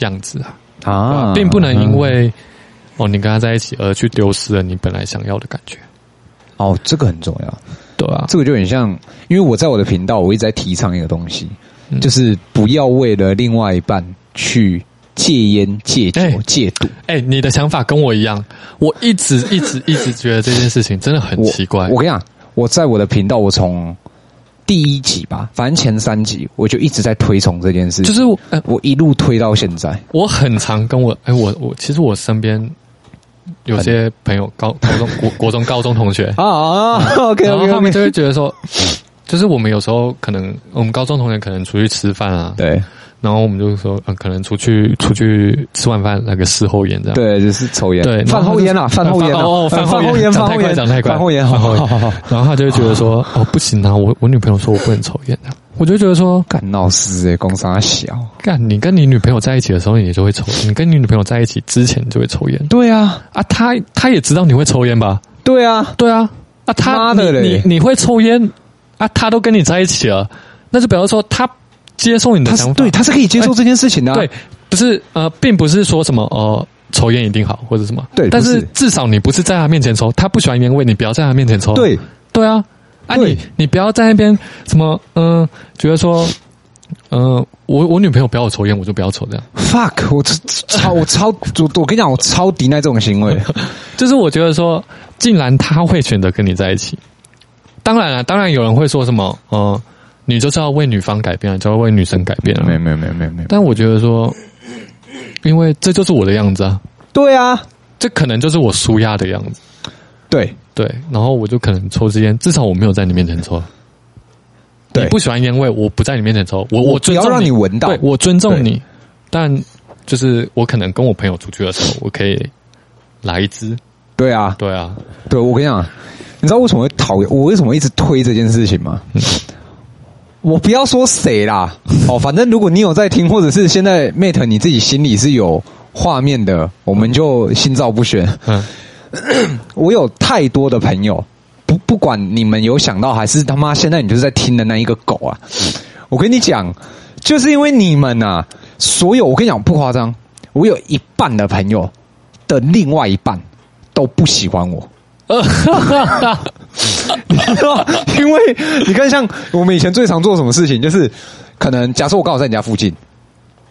样子啊。啊，并不能因为、嗯、哦你跟他在一起而去丢失了你本来想要的感觉。哦，这个很重要，对啊，这个就很像，因为我在我的频道，我一直在提倡一个东西，嗯、就是不要为了另外一半去戒烟、戒酒、欸、戒赌。哎、欸，你的想法跟我一样，我一直、一直、一直觉得这件事情真的很奇怪。我，我跟你讲，我在我的频道，我从第一集吧，反正前三集我就一直在推崇这件事，就是我，呃、我一路推到现在。我很常跟我，哎、欸，我我其实我身边。有些朋友高高中国国中高中同学。啊啊，OK，然后他们就会觉得说，就是我们有时候可能我们高中同学可能出去吃饭啊，对，然后我们就说，嗯，可能出去出去吃晚饭那个事后烟这样，对，就是抽烟，对，饭后烟啊，饭后烟哦，饭后烟，讲太快，讲太快，饭后烟，好好好，然后他就会觉得说，哦，不行啊，我我女朋友说我不能抽烟的。我就觉得说，干闹事诶，公三小，干你跟你女朋友在一起的时候，你就会抽；你跟你女朋友在一起之前就会抽烟。对啊，啊，他他也知道你会抽烟吧？对啊，对啊，啊，他妈的嘞，你你会抽烟啊？他都跟你在一起了，那就表示说他接受你的想法，对，他是可以接受这件事情的。对，不是呃，并不是说什么呃，抽烟一定好或者什么，对，但是至少你不是在他面前抽，他不喜欢烟味，你不要在他面前抽。对，对啊。啊你，你你不要在那边什么嗯、呃，觉得说嗯、呃，我我女朋友不要我抽烟，我就不要抽这样。Fuck，我超我超我我跟你讲，我超抵耐这种行为。就是我觉得说，竟然他会选择跟你在一起，当然了，当然有人会说什么，呃，你就是要为女方改变，就要为女生改变了。没有没有没有没有没有。但我觉得说，因为这就是我的样子啊。对啊，这可能就是我舒压的样子。对。对，然后我就可能抽支烟，至少我没有在你面前抽。对，你不喜欢烟味，我不在你面前抽。我我尊重你，要让你闻到。对，我尊重你，但就是我可能跟我朋友出去的时候，我可以来一支。对啊，对啊，对，我跟你讲，你知道为什么会讨厌我？为什么一直推这件事情吗？嗯、我不要说谁啦，哦，反正如果你有在听，或者是现在 Mate 你自己心里是有画面的，我们就心照不宣。嗯。我有太多的朋友，不不管你们有想到还是他妈现在你就是在听的那一个狗啊！我跟你讲，就是因为你们啊，所有我跟你讲不夸张，我有一半的朋友的另外一半都不喜欢我。你知道，因为你看，像我们以前最常做什么事情，就是可能假设我刚好在你家附近。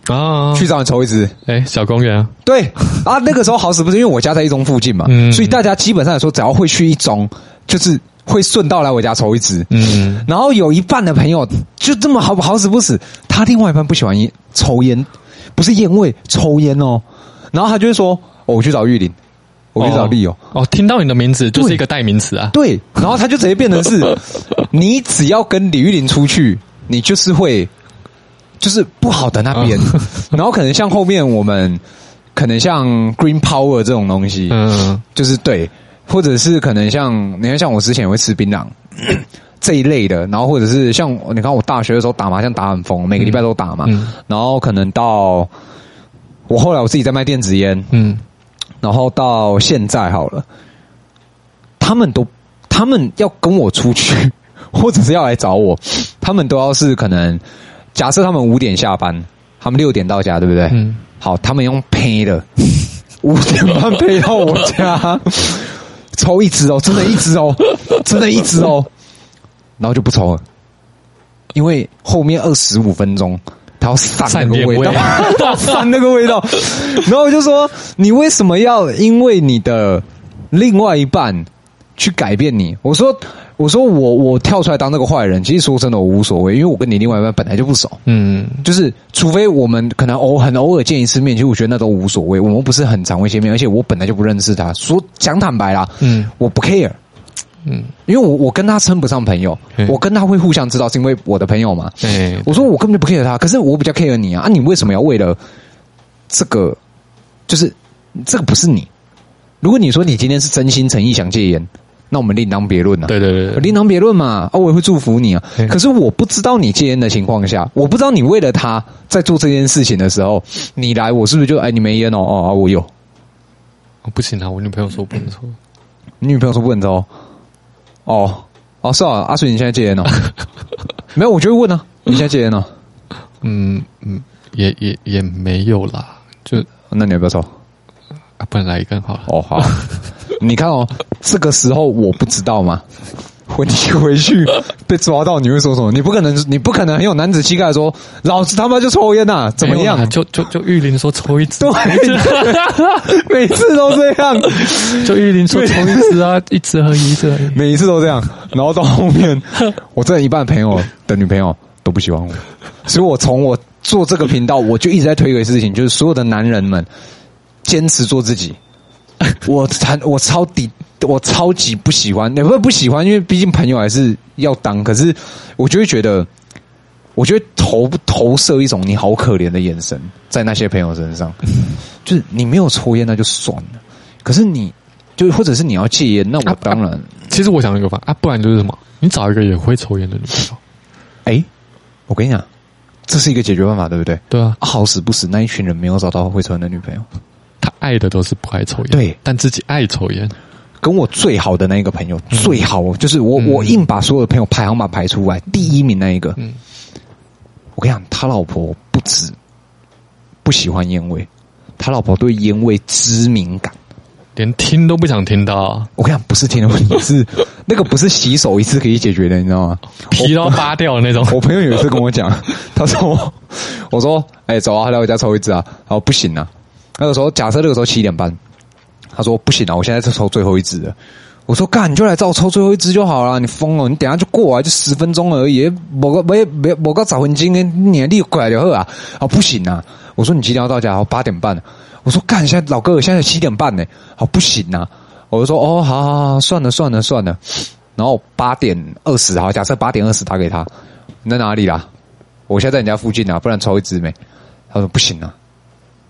啊，去找你抽一支，哎、欸，小公园啊，对啊，那个时候好死不死，因为我家在一中附近嘛，嗯，所以大家基本上来说，只要会去一中，就是会顺道来我家抽一支，嗯，然后有一半的朋友就这么好好死不死，他另外一半不喜欢烟，抽烟，不是烟味，抽烟哦，然后他就会说，哦，我去找玉林，我去找丽友，哦，听到你的名字就是一个代名词啊，对，然后他就直接变成是，你只要跟李玉林出去，你就是会。就是不好的那边，然后可能像后面我们可能像 Green Power 这种东西，嗯，就是对，或者是可能像你看，像我之前也会吃槟榔 这一类的，然后或者是像你看我大学的时候打麻将打很疯，每个礼拜都打嘛，然后可能到我后来我自己在卖电子烟，嗯，然后到现在好了，他们都他们要跟我出去，或者是要来找我，他们都要是可能。假设他们五点下班，他们六点到家，对不对？嗯。好，他们用配的，五点半配到我家，抽一支哦，真的，一支哦，真的，一支哦，然后就不抽了，因为后面二十五分钟他要散那个味道，散那个味道，然后我就说，你为什么要因为你的另外一半去改变你？我说。我说我我跳出来当那个坏人，其实说真的我无所谓，因为我跟你另外一半本来就不熟，嗯，就是除非我们可能偶很偶尔见一次面，其实我觉得那都无所谓。我们不是很常会见面，而且我本来就不认识他，说讲坦白啦，嗯，我不 care，嗯，因为我我跟他称不上朋友，我跟他会互相知道是因为我的朋友嘛，对，我说我根本就不 care 他，可是我比较 care 你啊，啊，你为什么要为了这个，就是这个不是你？如果你说你今天是真心诚意想戒烟。那我们另当别论了。对对对，对，另当别论嘛。啊，我也会祝福你啊。可是我不知道你戒烟的情况下，我不知道你为了他在做这件事情的时候，你来，我是不是就哎，你没烟哦？哦，啊、我有。哦，不行啊，我女朋友说不能抽。你女朋友说不能抽？哦哦，是啊，阿水，你现在戒烟了？没有，我就会问啊，你现在戒烟了？嗯嗯，也也也没有啦，就那你要不要抽？啊，不然来一根好了。哦好，你看哦，这个时候我不知道吗？回你回去被抓到，你会说什么？你不可能，你不可能很有男子气概说，老子他妈就抽烟呐、啊，怎么样？就就就玉林说抽一支，对，每次都这样。就玉林说抽一支 啊，一支而已，一支而已，每一次都这样。然后到后面，我这一半朋友的女朋友都不喜欢我，所以我从我做这个频道，我就一直在推一个事情，就是所有的男人们坚持做自己。我谈我超底。我超级不喜欢，也不是不喜欢，因为毕竟朋友还是要当。可是，我就会觉得，我觉得投投射一种你好可怜的眼神在那些朋友身上，就是你没有抽烟那就算了，可是你就或者是你要戒烟，那我当然。啊啊、其实我想一个法啊，不然就是什么，你找一个也会抽烟的女朋友。哎，我跟你讲，这是一个解决办法，对不对？对啊，好死不死，那一群人没有找到会抽烟的女朋友，他爱的都是不爱抽烟，对，但自己爱抽烟。跟我最好的那一个朋友，嗯、最好就是我，嗯、我硬把所有的朋友排行榜排出来，嗯、第一名那一个。嗯、我跟你讲，他老婆不止不喜欢烟味，他老婆对烟味知敏感，连听都不想听到。我跟你讲，不是听的问题，是 那个不是洗手一次可以解决的，你知道吗？皮都扒掉的那种。我朋友有一次跟我讲，他说：“我说，哎、欸，走啊，来我家抽一支啊。”他说：“不行啊。”那个时候，假设那个时候七点半。他说不行啊，我现在是抽最后一支了。我说干，你就来找我抽最后一支就好了。你疯了？你等下就过来，就十分钟而已。某个没没某个早婚金，你立过来就好啊。啊，不行啊！我说你几点要到家？八点半。我说干，现在老哥现在七点半呢。好，不行啊！我就说哦，好好好，算了算了算了。然后八点二十，好，假设八点二十打给他。你在哪里啦？我现在在你家附近啊，不然抽一支没？他说不行啊。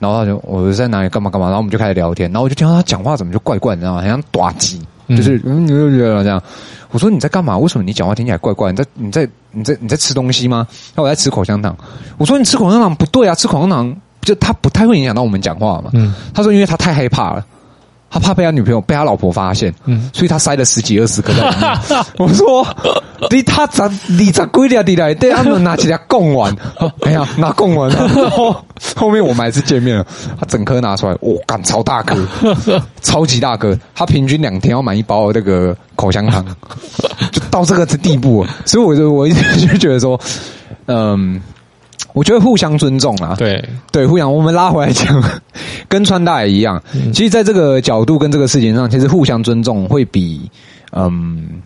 然后他就我在哪里干嘛干嘛，然后我们就开始聊天，然后我就听到他讲话怎么就怪怪，你知道吗？好像打击，就是嗯，这样。我说你在干嘛？为什么你讲话听起来怪怪？你在你在你在你在吃东西吗？那我在吃口香糖。我说你吃口香糖不对啊，吃口香糖就他不太会影响到我们讲话嘛。嗯，他说因为他太害怕了。他怕被他女朋友、被他老婆发现，嗯，所以他塞了十几二十颗在里面。我说：“你他咋你咋归了的来？”对，他们拿起来供完，哎呀，拿供完了。然 后后面我们还是见面了，他整颗拿出来，我、哦、干超大颗，超级大颗。他平均两天要买一包那个口香糖，就到这个地步。所以我就我一直就觉得说，嗯。我觉得互相尊重啊，对对，互相。我们拉回来讲，跟穿搭也一样。嗯、其实，在这个角度跟这个事情上，其实互相尊重会比嗯，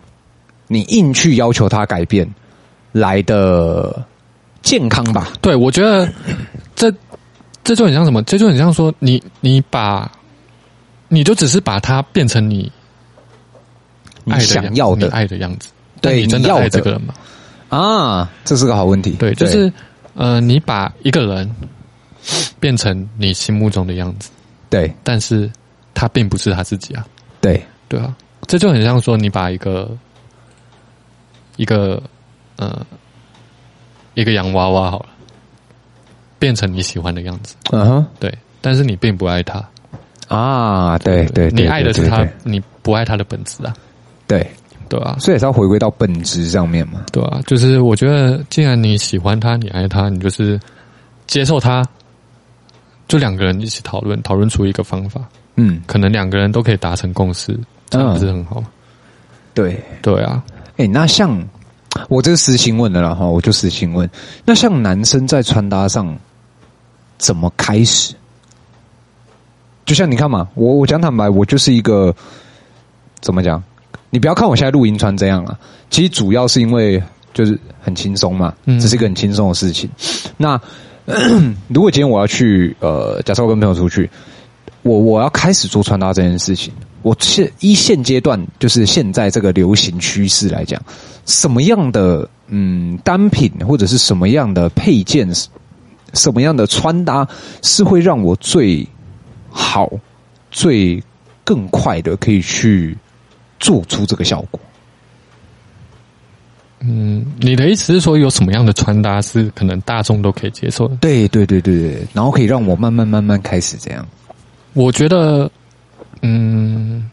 你硬去要求他改变来的健康吧？对，我觉得这这就很像什么？这就很像说，你你把你就只是把它变成你你想要的爱的样子。对，你真的爱这个人吗？啊，这是个好问题。对，就是。呃，你把一个人变成你心目中的样子，对，但是他并不是他自己啊，对，对啊，这就很像说你把一个一个呃一个洋娃娃好了，变成你喜欢的样子，嗯哼，对，但是你并不爱他。啊，对对，你爱的是他，你不爱他的本质啊，对。对啊，所以也是要回归到本质上面嘛。对啊，就是我觉得，既然你喜欢他，你爱他，你就是接受他，就两个人一起讨论，讨论出一个方法。嗯，可能两个人都可以达成共识，这样不是很好吗？对对啊，哎、欸，那像我这个私心问的了哈，我就私心问，那像男生在穿搭上怎么开始？就像你看嘛，我我讲坦白，我就是一个怎么讲？你不要看我现在录音穿这样啊，其实主要是因为就是很轻松嘛，这是一个很轻松的事情。嗯、那 如果今天我要去呃，假设我跟朋友出去，我我要开始做穿搭这件事情，我现一现阶段就是现在这个流行趋势来讲，什么样的嗯单品或者是什么样的配件，什么样的穿搭是会让我最好、最更快的可以去。做出这个效果？嗯，你的意思是说有什么样的穿搭是可能大众都可以接受的？对对对对对，然后可以让我慢慢慢慢开始这样。我觉得，嗯，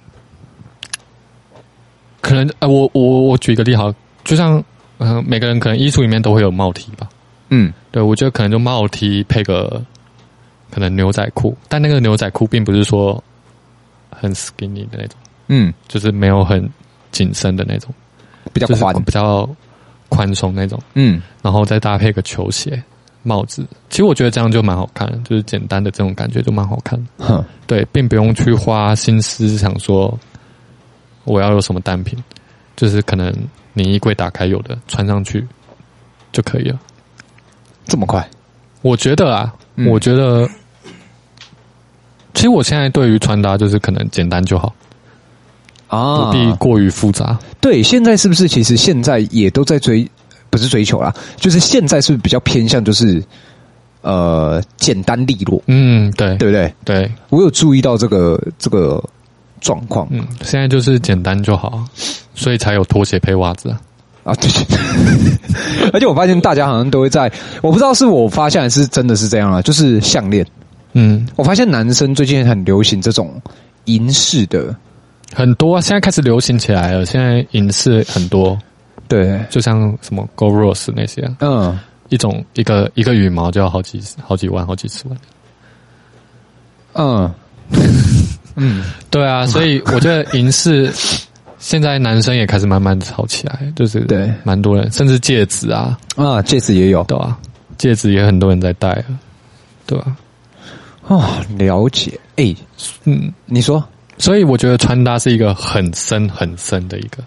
可能呃，我我我举一个例好，就像嗯、呃，每个人可能衣橱里面都会有帽 T 吧。嗯，对，我觉得可能就帽 T 配个可能牛仔裤，但那个牛仔裤并不是说很 skinny 的那种，嗯，就是没有很紧身的那种。比较宽，比较宽松那种，嗯，然后再搭配个球鞋、帽子，其实我觉得这样就蛮好看，就是简单的这种感觉就蛮好看。哼，对，并不用去花心思想说我要有什么单品，就是可能你衣柜打开有的穿上去就可以了。这么快？我觉得啊，嗯、我觉得，其实我现在对于穿搭就是可能简单就好。啊，不必过于复杂。对，现在是不是其实现在也都在追，不是追求啦，就是现在是不是比较偏向就是呃简单利落？嗯，对，对不对？对，我有注意到这个这个状况。嗯，现在就是简单就好，所以才有拖鞋配袜子啊。啊，对，而且我发现大家好像都会在，我不知道是我发现还是真的是这样啊，就是项链。嗯，我发现男生最近很流行这种银饰的。很多啊，现在开始流行起来了。现在银饰很多，对，就像什么 Gold Rose 那些，嗯，一种一个一个羽毛就要好几好几万、好几十万。嗯。嗯，对啊，所以我觉得银饰现在男生也开始慢慢炒起来，就是对，蛮多人，甚至戒指啊，啊，戒指也有，对啊，戒指也很多人在戴啊，对啊，啊，了解，哎，嗯，你说。所以我觉得穿搭是一个很深很深的一个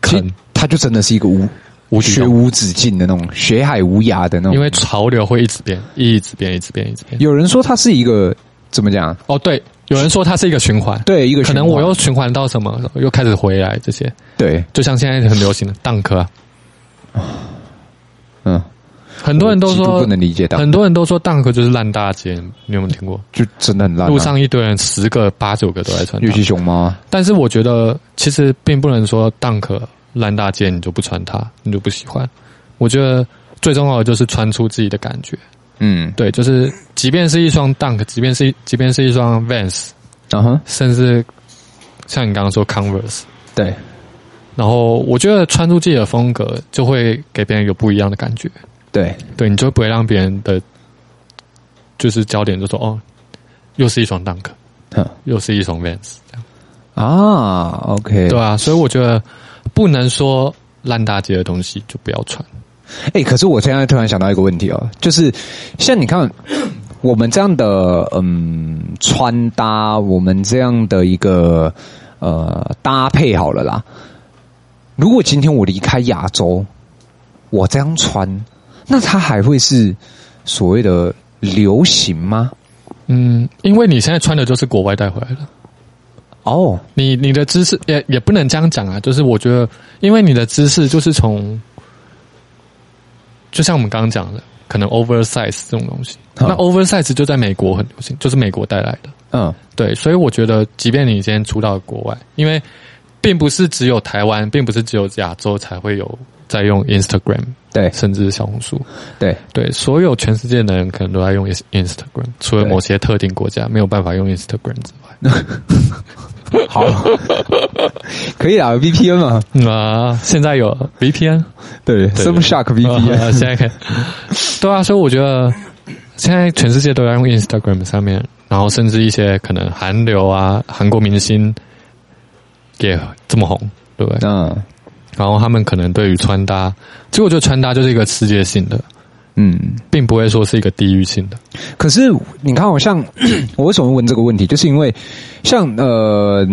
坑，它就真的是一个无无学无止境的那种学海无涯的那种。因为潮流会一直变，一直变，一直变，一直变。有人说它是一个怎么讲？哦，对，有人说它是一个循环，对，一个循环。可能我又循环到什么，又开始回来这些。对，就像现在很流行的 Dunk 啊，嗯。很多人都说不能理解到，很多人都说 Dunk 就是烂大街，你有没有听过？就真的很烂啊。路上一堆人，十个八九个都在穿。玉溪熊猫？但是我觉得，其实并不能说 Dunk 烂大街，你就不穿它，你就不喜欢。我觉得最重要的就是穿出自己的感觉。嗯，对，就是即便是一双 Dunk，即便是即便是一双 Vans，啊哼，甚至像你刚刚说 Converse，对。然后我觉得穿出自己的风格，就会给别人有不一样的感觉。对，对，你就不会让别人的，就是焦点就说哦，又是一双 Dunk，哼，又是一双 Vans 这样啊，OK，对啊，所以我觉得不能说烂大街的东西就不要穿。哎，可是我现在突然想到一个问题哦，就是像你看我们这样的嗯穿搭，我们这样的一个呃搭配好了啦。如果今天我离开亚洲，我这样穿。那它还会是所谓的流行吗？嗯，因为你现在穿的就是国外带回来的。哦，你你的知识也也不能这样讲啊，就是我觉得，因为你的知识就是从，就像我们刚刚讲的，可能 oversize 这种东西，嗯、那 oversize 就在美国很流行，就是美国带来的。嗯，对，所以我觉得，即便你今天出到国外，因为并不是只有台湾，并不是只有亚洲才会有。在用 Instagram，对，甚至是小红书，对对，所有全世界的人可能都在用 Instagram，除了某些特定国家没有办法用 Instagram 之外。好，可以啊，VPN 嘛？啊，现在有 VPN，对，Surfshark VPN，现在可以。对啊，所以我觉得现在全世界都在用 Instagram 上面，然后甚至一些可能韩流啊，韩国明星也这么红，对不对？嗯。然后他们可能对于穿搭，其实我觉得穿搭就是一个世界性的，嗯，并不会说是一个地域性的。可是你看，我像 我为什么问这个问题，就是因为像呃，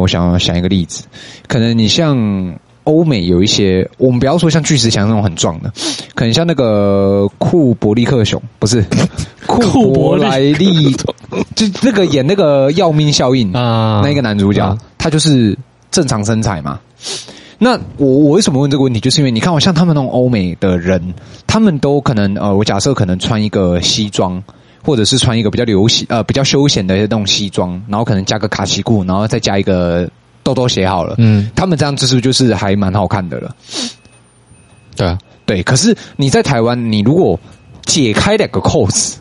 我想想一个例子，可能你像欧美有一些，我们不要说像巨石强那种很壮的，可能像那个库伯利克熊，不是 库伯莱利，就那个演那个要命效应啊，那个男主角，啊、他就是正常身材嘛。那我我为什么问这个问题？就是因为你看，我像他们那种欧美的人，他们都可能呃，我假设可能穿一个西装，或者是穿一个比较流行呃比较休闲的那种西装，然后可能加个卡其裤，然后再加一个豆豆鞋好了，嗯，他们这样子是不是就是还蛮好看的了？对啊，对。可是你在台湾，你如果解开两个扣子。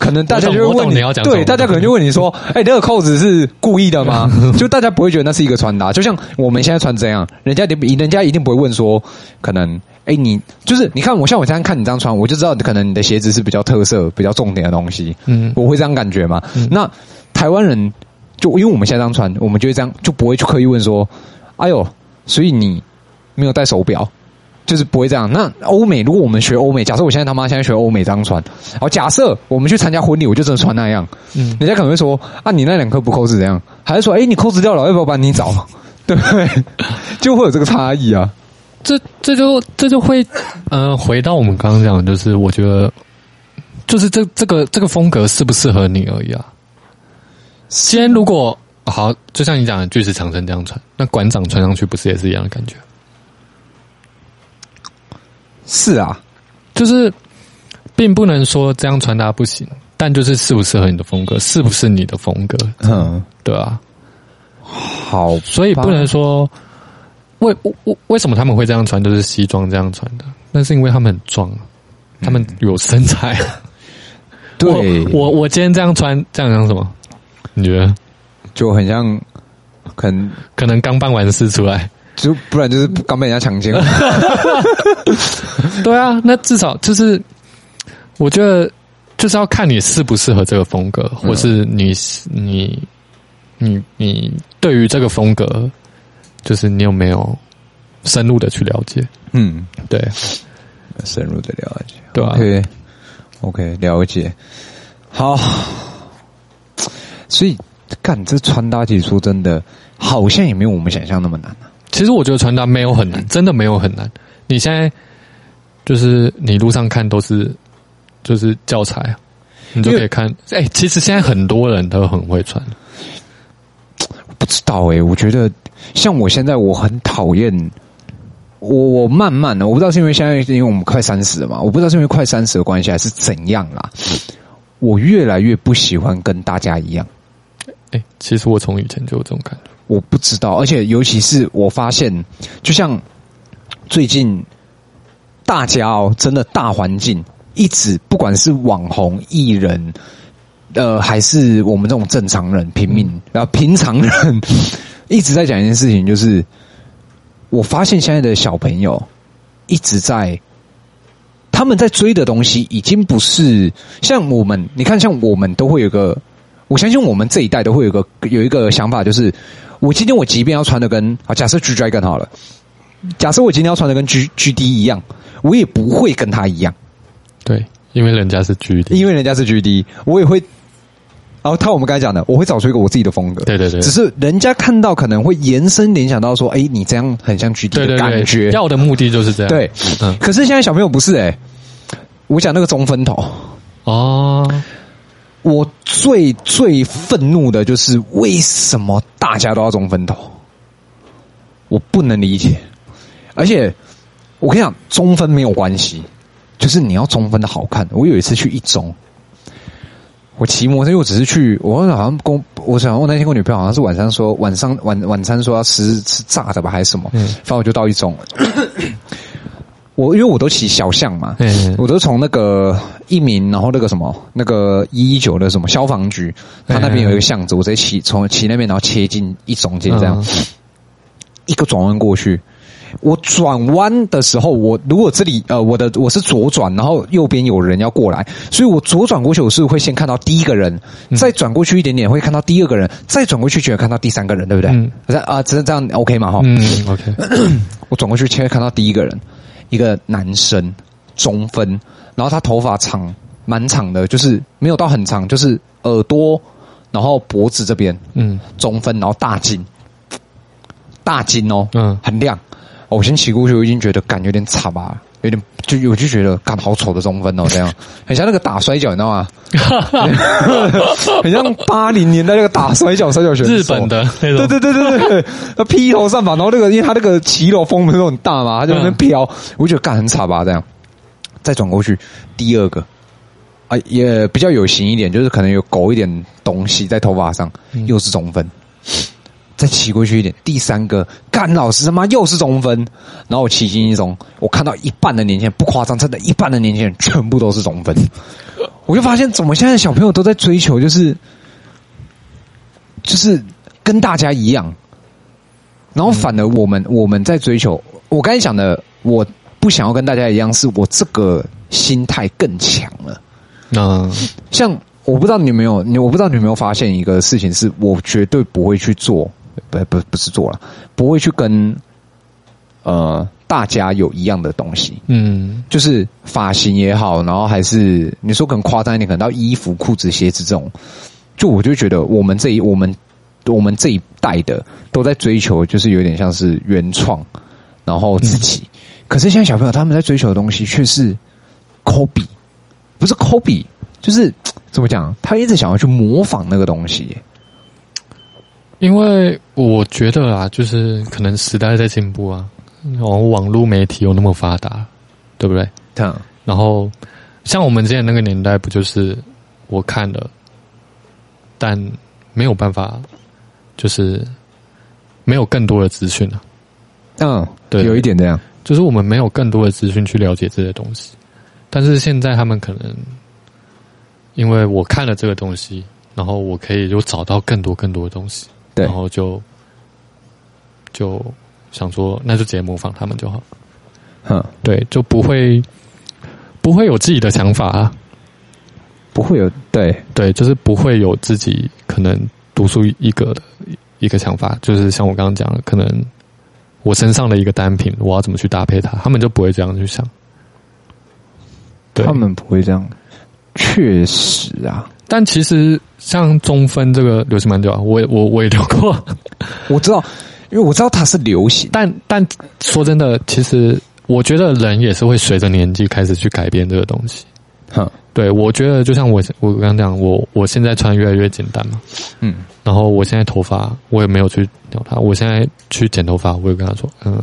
可能大家就会问你，对，大家可能就问你说：“ 哎、欸，这个扣子是故意的吗？” 就大家不会觉得那是一个穿搭，就像我们现在穿这样，人家人家一定不会问说：“可能哎、欸，你就是你看我像我这样看你这样穿，我就知道可能你的鞋子是比较特色、比较重点的东西。”嗯，我会这样感觉嘛？嗯、那台湾人就因为我们现在这样穿，我们就会这样就不会去刻意问说：“哎呦，所以你没有戴手表？”就是不会这样。那欧美，如果我们学欧美，假设我现在他妈现在学欧美这样穿，好，假设我们去参加婚礼，我就真的穿那样，嗯，人家可能会说啊，你那两颗不扣子怎样？还是说，哎，你扣子掉了，要不要帮你找？对不对？就会有这个差异啊。这这就这就会，呃，回到我们刚刚讲的，就是我觉得，就是这这个这个风格适不适合你而已啊。先如果好，就像你讲的，巨石强森这样穿，那馆长穿上去不是也是一样的感觉？是啊，就是，并不能说这样穿搭不行，但就是适不适合你的风格，是不是你的风格？嗯，对啊。好，所以不能说为为为什么他们会这样穿，就是西装这样穿的，那是因为他们很壮，他们有身材。嗯、对，我我我今天这样穿，这样像什么？你觉得？就很像，可能可能刚办完事出来。就不然就是刚被人家强奸。了，对啊，那至少就是我觉得就是要看你适不适合这个风格，或是你你你你对于这个风格，就是你有没有深入的去了解？嗯，对，深入的了解，对啊，OK。OK，了解。好，所以干这穿搭，其实说真的，好像也没有我们想象那么难啊。其实我觉得穿搭没有很难，真的没有很难。你现在就是你路上看都是就是教材啊，你就可以看。哎、欸，其实现在很多人都很会穿。不知道哎、欸，我觉得像我现在我很讨厌我我慢慢的，我不知道是因为现在因为我们快三十了嘛，我不知道是因为快三十的关系还是怎样啦。我越来越不喜欢跟大家一样。哎、欸，其实我从以前就有这种感觉。我不知道，而且尤其是我发现，就像最近大家哦，真的大环境一直，不管是网红、艺人，呃，还是我们这种正常人、平民，然后平常人，一直在讲一件事情，就是我发现现在的小朋友一直在，他们在追的东西，已经不是像我们，你看，像我们都会有个，我相信我们这一代都会有个有一个想法，就是。我今天我即便要穿的跟啊，假设 G Dragon 好了，假设我今天要穿的跟 G G D 一样，我也不会跟他一样。对，因为人家是 G D，因为人家是 G D，我也会。然后他我们刚才讲的，我会找出一个我自己的风格。对对对，只是人家看到可能会延伸联想到说，哎，你这样很像 G D 的感觉。对对对，要的目的就是这样。对，嗯。可是现在小朋友不是哎、欸，我讲那个中分头哦。我最最愤怒的就是为什么大家都要中分头？我不能理解。而且我跟你讲，中分没有关系，就是你要中分的好看。我有一次去一中，我骑摩托车，因为我只是去，我好像跟我想我那天跟我女朋友好像是晚上说晚上晚晚餐说要吃吃炸的吧还是什么，嗯，反正我就到一中。我因为我都骑小巷嘛，嗯、我都从那个一民，然后那个什么那个一一九的什么消防局，他那边有一个巷子，我直接骑从骑那边，然后切进一中间这样，嗯、一个转弯过去。我转弯的时候，我如果这里呃我的我是左转，然后右边有人要过来，所以我左转过去，我是会先看到第一个人，再转过去一点点会看到第二个人，再转过去就会看到第三个人，对不对？嗯、啊，这这样 OK 嘛？哈，嗯，OK。我转过去，先看到第一个人。一个男生中分，然后他头发长，蛮长的，就是没有到很长，就是耳朵，然后脖子这边，嗯，中分，然后大金，大金哦，嗯，很亮。我先骑过去，我已经觉得感觉有点差吧，有点就我就觉得干好丑的中分哦，这样 很像那个打摔跤，你知道吗？很像八零年代那个打摔跤摔跤选手，日本的那种，对对对对对，他披头散发，然后那个因为他那个骑楼风不是都很大嘛，他就在那边飘，嗯、我就觉得干很惨吧，这样再转过去，第二个啊也比较有型一点，就是可能有狗一点东西在头发上，又是中分。再骑过去一点，第三个干老师他妈又是中分，然后我骑进一中，我看到一半的年轻人不夸张，真的，一半的年轻人全部都是中分，我就发现怎么现在小朋友都在追求，就是就是跟大家一样，然后反而我们我们在追求，我刚才讲的，我不想要跟大家一样，是我这个心态更强了，嗯，像我不知道你有没有，你我不知道你有没有发现一个事情，是我绝对不会去做。不不不是做了，不会去跟呃大家有一样的东西，嗯，就是发型也好，然后还是你说可能夸张一点，可能到衣服、裤子、鞋子这种，就我就觉得我们这一我们我们这一代的都在追求，就是有点像是原创，然后自己。嗯、可是现在小朋友他们在追求的东西却是 copy，不是 copy，就是怎么讲？他一直想要去模仿那个东西。因为我觉得啊，就是可能时代在进步啊，然后网络媒体又那么发达，对不对？嗯。然后像我们之前那个年代，不就是我看了，但没有办法，就是没有更多的资讯啊。嗯，对，有一点这样，就是我们没有更多的资讯去了解这些东西。但是现在他们可能，因为我看了这个东西，然后我可以就找到更多更多的东西。对然后就就想说，那就直接模仿他们就好。嗯，对，就不会不会有自己的想法啊，不会有对对，就是不会有自己可能独树一格的一个想法。就是像我刚刚讲的，可能我身上的一个单品，我要怎么去搭配它，他们就不会这样去想。对，他们不会这样，确实啊。但其实像中分这个流行蛮久啊，我也我我也留过，我知道，因为我知道它是流行。但但说真的，其实我觉得人也是会随着年纪开始去改变这个东西。哼，对，我觉得就像我我刚刚讲，我我现在穿越来越简单嘛，嗯，然后我现在头发我也没有去留它，我现在去剪头发，我也跟他说，嗯，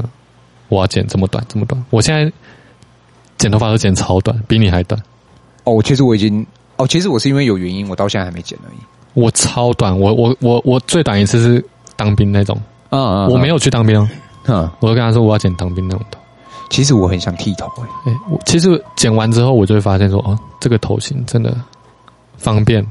我要剪这么短这么短，我现在剪头发都剪超短，比你还短。哦，其实我已经。哦，其实我是因为有原因，我到现在还没剪而已。我超短，我我我我最短一次是当兵那种，嗯嗯，我没有去当兵，嗯，我就跟他说我要剪当兵那种头。其实我很想剃头，哎，哎，我其实剪完之后，我就会发现说，哦，这个头型真的方便，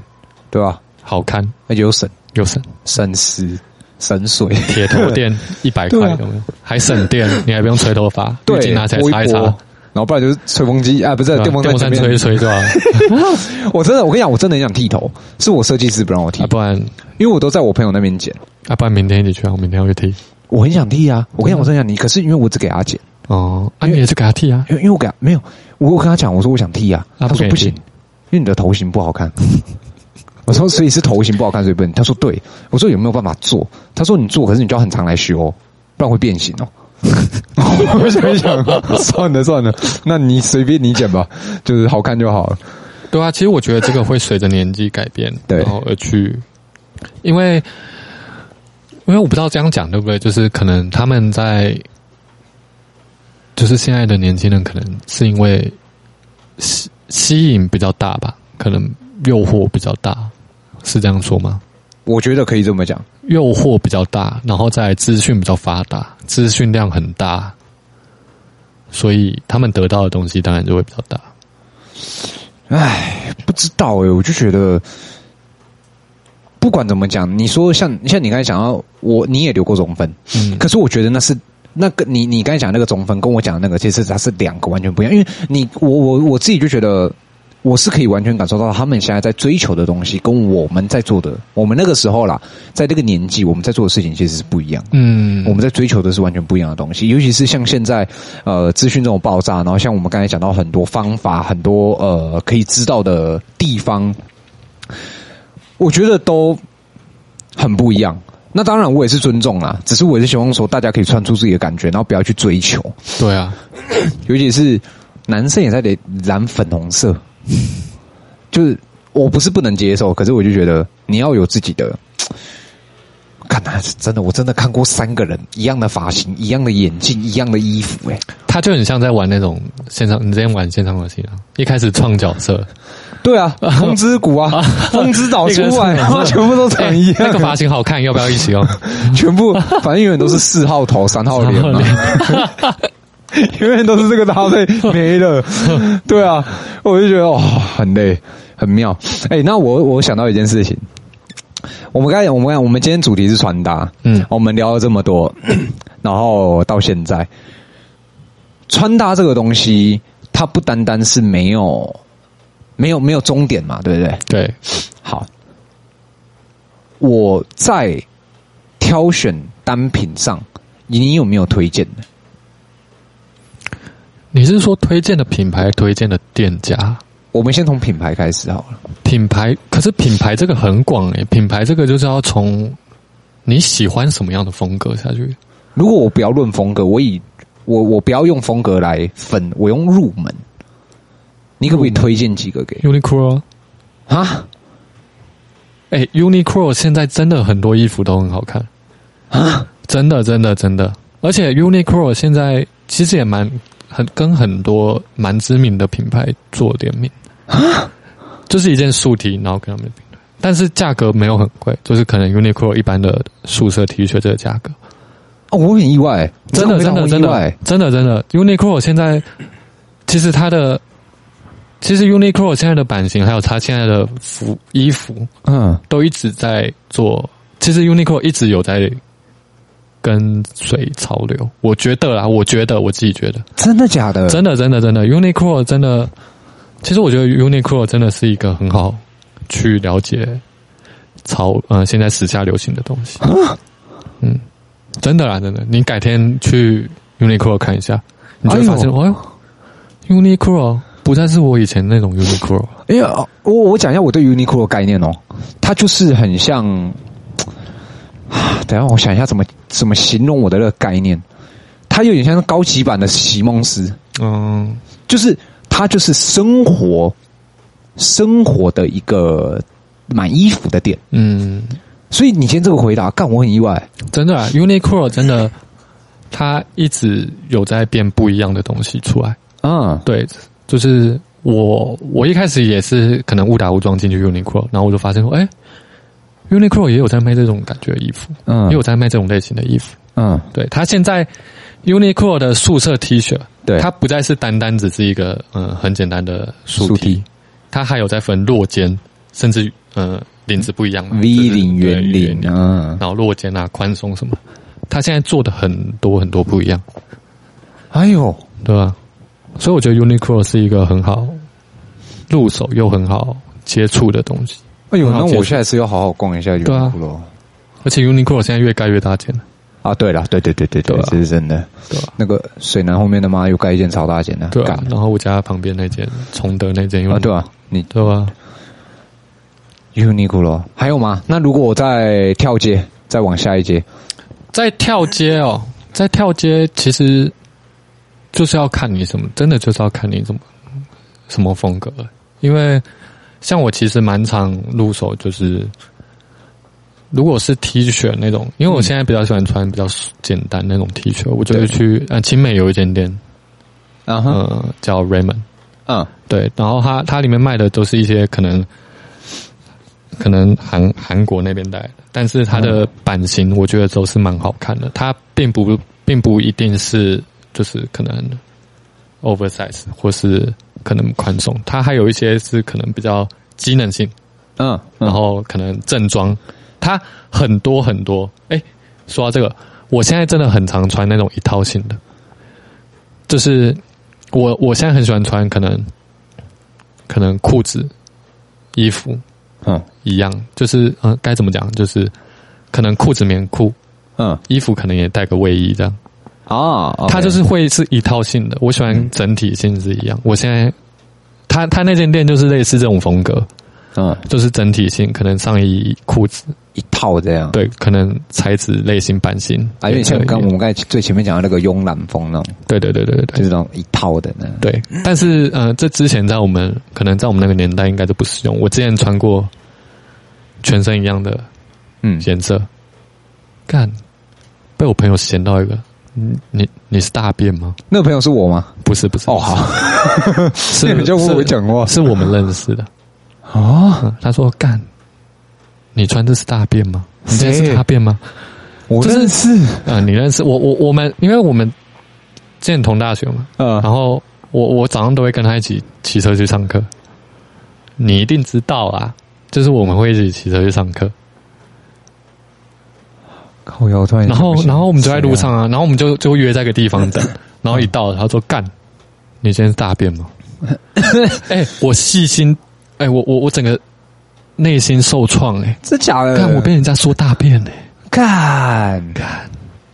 对吧？好看，而且又省。又省，省时。省水，铁头电 一百块有没有？还省电，你还不用吹头发，对，拿起来擦一擦。然后不然就是吹风机啊，不是电风扇吹一吹，对吧？我真的，我跟你讲，我真的很想剃头，是我设计师不让我剃，不然因为我都在我朋友那边剪，啊，不然明天一起去啊，我明天要去剃。我很想剃啊，我跟你讲，我真的想剃，可是因为我只给他剪哦，啊，你也是给他剃啊？因为因为我给他没有，我我跟他讲，我说我想剃啊，他说不行，因为你的头型不好看。我说所以是头型不好看，所以不能。他说对，我说有没有办法做？他说你做，可是你就要很常来修哦，不然会变形哦。我想一想，算了算了，那你随便你剪吧，就是好看就好了。对啊，其实我觉得这个会随着年纪改变，对，然后而去，因为因为我不知道这样讲对不对，就是可能他们在，就是现在的年轻人可能是因为吸吸引比较大吧，可能诱惑比较大，是这样说吗？我觉得可以这么讲，诱惑比较大，然后再资讯比较发达，资讯量很大，所以他们得到的东西当然就会比较大。唉，不知道哎，我就觉得不管怎么讲，你说像像你刚才讲到我，你也留过中分，嗯，可是我觉得那是那个你你刚才讲那个中分，跟我讲的那个其实它是两个完全不一样，因为你我我我自己就觉得。我是可以完全感受到他们现在在追求的东西，跟我们在做的，我们那个时候啦，在这个年纪，我们在做的事情其实是不一样。嗯，我们在追求的是完全不一样的东西，尤其是像现在，呃，资讯这种爆炸，然后像我们刚才讲到很多方法，很多呃可以知道的地方，我觉得都很不一样。那当然，我也是尊重啦，只是我也是希望说大家可以穿出自己的感觉，然后不要去追求。对啊，尤其是男生也在得染粉红色。就是我不是不能接受，可是我就觉得你要有自己的看他是真的，我真的看过三个人一样的发型、一样的眼镜、一样的衣服，哎，他就很像在玩那种线上，你之前玩线上游戏啊，一开始创角色，对啊，风之谷啊，风之岛出来，然后全部都长一样，那个发型好看，要不要一起用？全部反正永远都是四号头、三号脸嘛，永远都是这个搭配，没了。对啊，我就觉得哇，很累，很妙。哎，那我我想到一件事情。我们刚才，我们我们今天主题是穿搭，嗯，我们聊了这么多，然后到现在，穿搭这个东西，它不单单是没有，没有，没有终点嘛，对不对？对，好，我在挑选单品上，你有没有推荐的？你是说推荐的品牌，推荐的店家？我们先从品牌开始好了。品牌，可是品牌这个很广诶，品牌这个就是要从你喜欢什么样的风格下去。如果我不要论风格，我以我我不要用风格来分，我用入门。你可不可以推荐几个给 Uniqlo 啊？哎，Uniqlo 现在真的很多衣服都很好看啊！真的，真的，真的。而且 Uniqlo 现在其实也蛮很跟很多蛮知名的品牌做联名。啊，就是一件素 T，然后跟他们拼，但是价格没有很贵，就是可能 Uniqlo 一般的素色 T 恤这个价格。哦，我很意外，真的真的真的真的真的 Uniqlo 现在其实它的其实 Uniqlo 现在的版型还有它现在的服衣服，嗯，都一直在做。其实 Uniqlo 一直有在跟随潮流，我觉得啦，我觉得我自己觉得，真的假的？真的真的真的 Uniqlo 真的。其实我觉得 Uniqlo 真的是一个很好去了解潮呃现在时下流行的东西。嗯，真的啦，真的。你改天去 Uniqlo 看一下，你就会发现，哎呦，Uniqlo 不再是我以前那种 Uniqlo。哎呀，我我讲一下我对 Uniqlo 的概念哦，它就是很像。等下我想一下怎么怎么形容我的那个概念，它有点像是高级版的席梦思。嗯，就是。它就是生活，生活的一个买衣服的店。嗯，所以你今天这个回答，干我很意外，真的啊，Uniqlo 真的，它一直有在变不一样的东西出来。嗯，对，就是我我一开始也是可能误打误撞进去 Uniqlo，然后我就发现说，哎，Uniqlo 也有在卖这种感觉的衣服，嗯，也有在卖这种类型的衣服。嗯，对，它现在 Uniqlo 的素色 T 恤。对，它不再是单单只是一个嗯很简单的素 T，它还有在分落肩，甚至呃领子不一样，V 领、圆领嗯，然后落肩啊、宽松什么，它现在做的很多很多不一样。哎呦，对吧？所以我觉得 Uniqlo 是一个很好入手又很好接触的东西。哎呦，那我现在是要好好逛一下 Uniqlo，啊，而且 Uniqlo 现在越盖越大件了。啊，对了，对对对对对，这是真的。对，那个水南后面的妈又盖一件超大件的，对。然后我家旁边那件崇德那件，啊，对啊，你对吧？Uniqlo 还有吗？那如果我再跳街，再往下一阶，再跳街哦，再跳街，其实就是要看你什么，真的就是要看你怎么什么风格。因为像我其实蛮常入手，就是。如果是 T 恤那种，因为我现在比较喜欢穿比较简单那种 T 恤，我就会去呃，青美有一间店，啊、uh，huh. 呃，叫 Raymond，嗯，uh. 对，然后它它里面卖的都是一些可能可能韩韩国那边带的，但是它的版型我觉得都是蛮好看的，它并不并不一定是就是可能 oversize 或是可能宽松，它还有一些是可能比较机能性，嗯，uh. uh. 然后可能正装。它很多很多，哎，说到这个，我现在真的很常穿那种一套性的，就是我我现在很喜欢穿，可能可能裤子、衣服，嗯，一样，就是嗯，该怎么讲，就是可能裤子棉裤，嗯，衣服可能也带个卫衣这样，啊，它就是会是一套性的，我喜欢整体性是一样。我现在，他他那间店就是类似这种风格。嗯，就是整体性，可能上衣、裤子一套这样。对，可能材质、类型、版型，啊，有点像刚我们刚才最前面讲的那个慵懒风那种。对对对对对，就是那种一套的呢。对，但是呃，这之前在我们可能在我们那个年代应该都不适用。我之前穿过全身一样的嗯颜色，干，被我朋友嫌到一个，你你你是大便吗？那个朋友是我吗？不是不是哦，好，是 你就不会讲话，是我们认识的哦。他说干，你穿的是大便吗？你这是大便吗？我认识啊，你认识我我我们，因为我们之前同大学嘛，嗯，然后我我早上都会跟他一起骑车去上课，你一定知道啊，就是我们会一起骑车去上课。靠腰突然，然后然后我们就在路上啊，然后我们就就约在一个地方等，然后一到他说干，你今天是大便吗？哎，我细心，哎，我我我整个内心受创，哎，这假的？看我被人家说大便，哎。干干，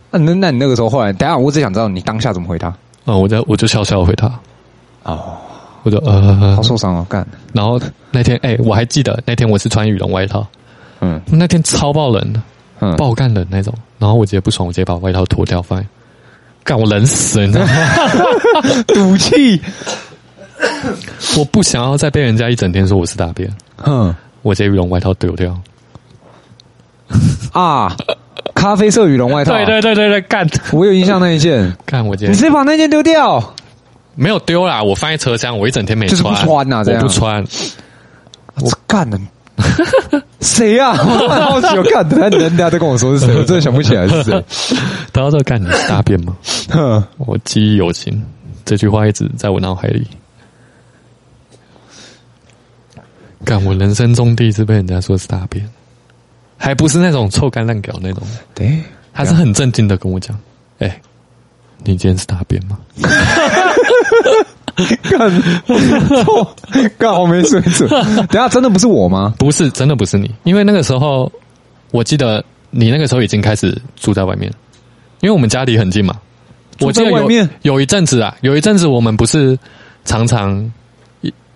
那那那你那个时候后来，等下我只想知道你当下怎么回答？啊，我就我就笑笑回答。哦，我就呃，好受伤哦，干。然后那天，哎、欸，我还记得那天我是穿羽绒外套，嗯，那天超爆冷的，嗯，爆干冷那种。然后我直接不爽，我直接把外套脱掉，发现，干我冷死了，你知道吗？赌气，我不想要再被人家一整天说我是大便，哼，我直接羽绒外套丢掉。啊，咖啡色羽绒外套，对对对对对，干！我有印象那一件，干我直接，你直接把那件丢掉？没有丢啦，我放在车厢，我一整天没穿，就是不穿呐，这样我不穿。我干了，谁呀？我 好奇，我干，他人家在跟我说是谁，我真的想不起来是谁。他说干你是大便吗？我记忆犹新，这句话一直在我脑海里。干，我人生中第一次被人家说是大便。还不是那种臭干烂屌那种，对，他是很正经的跟我讲：“哎、欸，你今天是大便吗？” 干，干好没水准。等下真的不是我吗？不是，真的不是你，因为那个时候我记得你那个时候已经开始住在外面，因为我们家离很近嘛。我记得有有一阵子啊，有一阵子我们不是常常。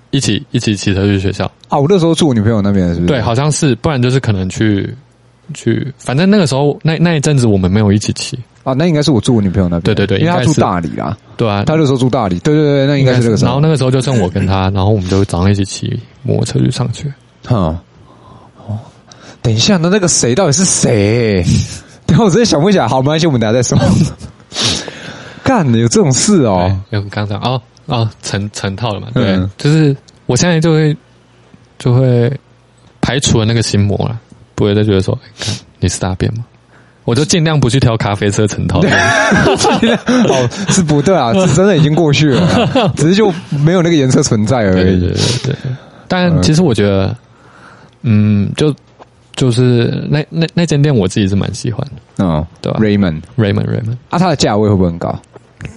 一起一起骑车去学校啊！我那时候住我女朋友那边，是不是？对，好像是，不然就是可能去去，反正那个时候那那一阵子我们没有一起骑啊。那应该是我住我女朋友那边，对对对，因为她住大理啦。对啊，她那时候住大理，对对对，那应该是这个时候。然后那个时候就剩我跟她，然后我们就早上一起骑摩托车去上去。哈哦，等一下，那那个谁到底是谁？等下我真的想不起来。好，没关系，我们等下再说。干的有这种事哦？有刚才哦。哦，成成套了嘛？对，嗯、就是我现在就会就会排除了那个心魔了，不会再觉得说，欸、看你是大便吗？我就尽量不去挑咖啡色成套的。哦，是不对啊，是真的已经过去了，只是就没有那个颜色存在而已。对对对对。但其实我觉得，嗯，就就是那那那间店，我自己是蛮喜欢的。嗯、哦，对吧？Raymond Raymond Raymond，啊，它的价位会不会很高？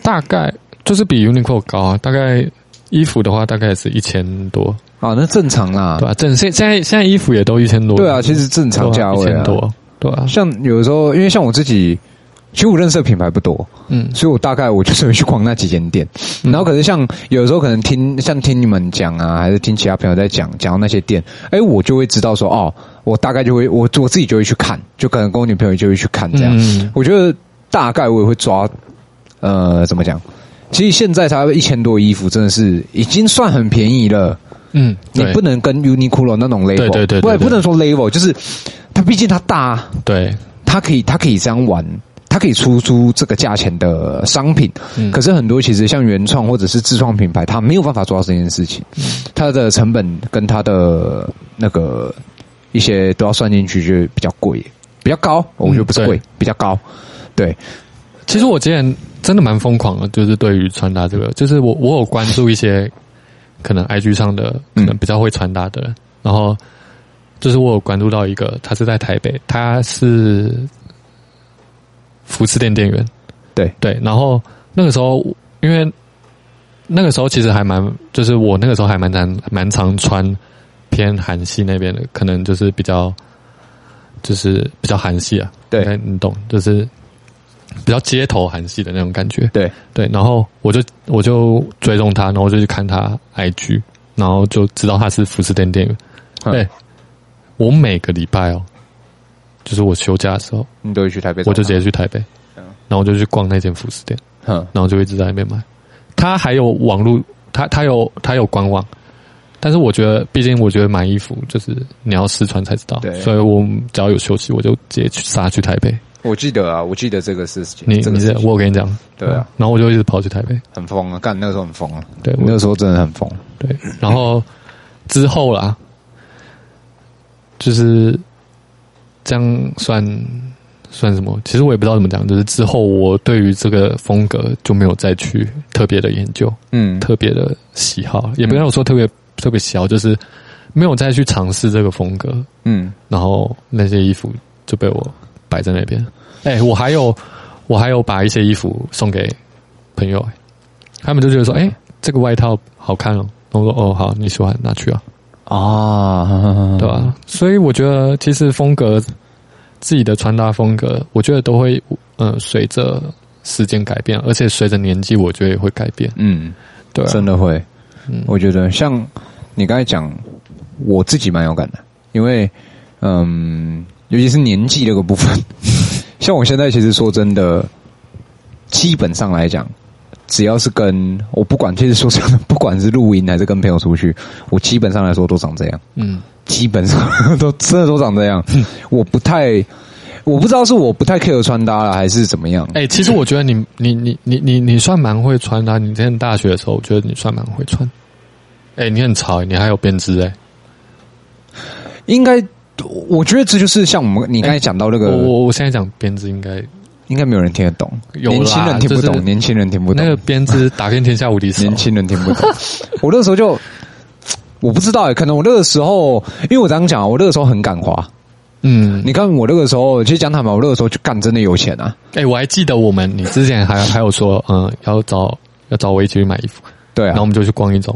大概。就是比 Uniqlo 高啊，大概衣服的话大概是一千多啊，那正常啦，对啊，正现现在现在衣服也都一千多，对啊，其实正常价位啊，一千多，对啊，像有的时候，因为像我自己，其实我认识的品牌不多，嗯，所以我大概我就是会去逛那几间店，然后可是像有的时候可能听像听你们讲啊，还是听其他朋友在讲讲到那些店，哎，我就会知道说哦，我大概就会我我自己就会去看，就可能跟我女朋友就会去看这样，嗯，我觉得大概我也会抓，呃，怎么讲？其实现在才一千多衣服，真的是已经算很便宜了。嗯，你不能跟 Uniqlo 那种 level，对对对，不不能说 level，就是它毕竟它大，对，它可以它可以这样玩，它可以出租这个价钱的商品。嗯，可是很多其实像原创或者是自创品牌，它没有办法做到这件事情，它的成本跟它的那个一些都要算进去，就比较贵，比较高。我觉得不是贵，比较高。对，其实我之前。真的蛮疯狂的，就是对于穿搭这个，就是我我有关注一些可能 IG 上的可能比较会穿搭的人，嗯、然后就是我有关注到一个，他是在台北，他是服饰店店员，对。对，然后那个时候因为那个时候其实还蛮，就是我那个时候还蛮常蛮常穿偏韩系那边的，可能就是比较就是比较韩系啊，对，你懂，就是。比较街头韩系的那种感觉，对。对，然后我就我就追踪他，然后就去看他 IG，然后就知道他是服饰店店员。对、嗯，我每个礼拜哦，就是我休假的时候，你都会去台北，我就直接去台北，嗯、然后我就去逛那间服饰店，嗯，然后就一直在那边买。他还有网络，他他有他有官网，但是我觉得，毕竟我觉得买衣服就是你要试穿才知道，所以我只要有休息，我就直接去杀去台北。我记得啊，我记得这个事情。你你是我跟你讲，对啊，然后我就一直跑去台北，很疯啊！干那个时候很疯啊，对，那个时候真的很疯。对，然后之后啦，就是这样算算什么？其实我也不知道怎么讲。就是之后我对于这个风格就没有再去特别的研究，嗯，特别的喜好，也不要说特别特别喜好，就是没有再去尝试这个风格，嗯，然后那些衣服就被我摆在那边。哎，我还有我还有把一些衣服送给朋友，他们就觉得说，哎，这个外套好看哦。我说哦好，你喜欢拿去啊啊，对吧？所以我觉得其实风格自己的穿搭风格，我觉得都会呃随着时间改变，而且随着年纪，我觉得也会改变。嗯，对，真的会。嗯，我觉得像你刚才讲，我自己蛮有感的，因为嗯，尤其是年纪这个部分，像我现在其实说真的，基本上来讲。只要是跟我不管，其实说真的，不管是录音还是跟朋友出去，我基本上来说都长这样。嗯，基本上都真的都长这样。嗯、我不太，我不知道是我不太 care 穿搭了，还是怎么样。哎、欸，其实我觉得你你你你你你算蛮会穿搭。你之前大学的时候，我觉得你算蛮会穿。哎、欸，你很潮，你还有编织哎。应该，我觉得这就是像我们你刚才讲到那个，欸、我我现在讲编织应该。应该没有人听得懂，年轻人听不懂，年轻人听不懂。那个编织打遍天下无敌手，年轻人听不懂。我那个时候就我不知道，可能我那个时候，因为我刚刚讲，我那个时候很敢花。嗯，你看我那个时候，其实讲坦白，我那个时候就干，真的有钱啊。哎，我还记得我们，你之前还 还有说，嗯，要找要找我一起去买衣服，对，然后我们就去逛一中，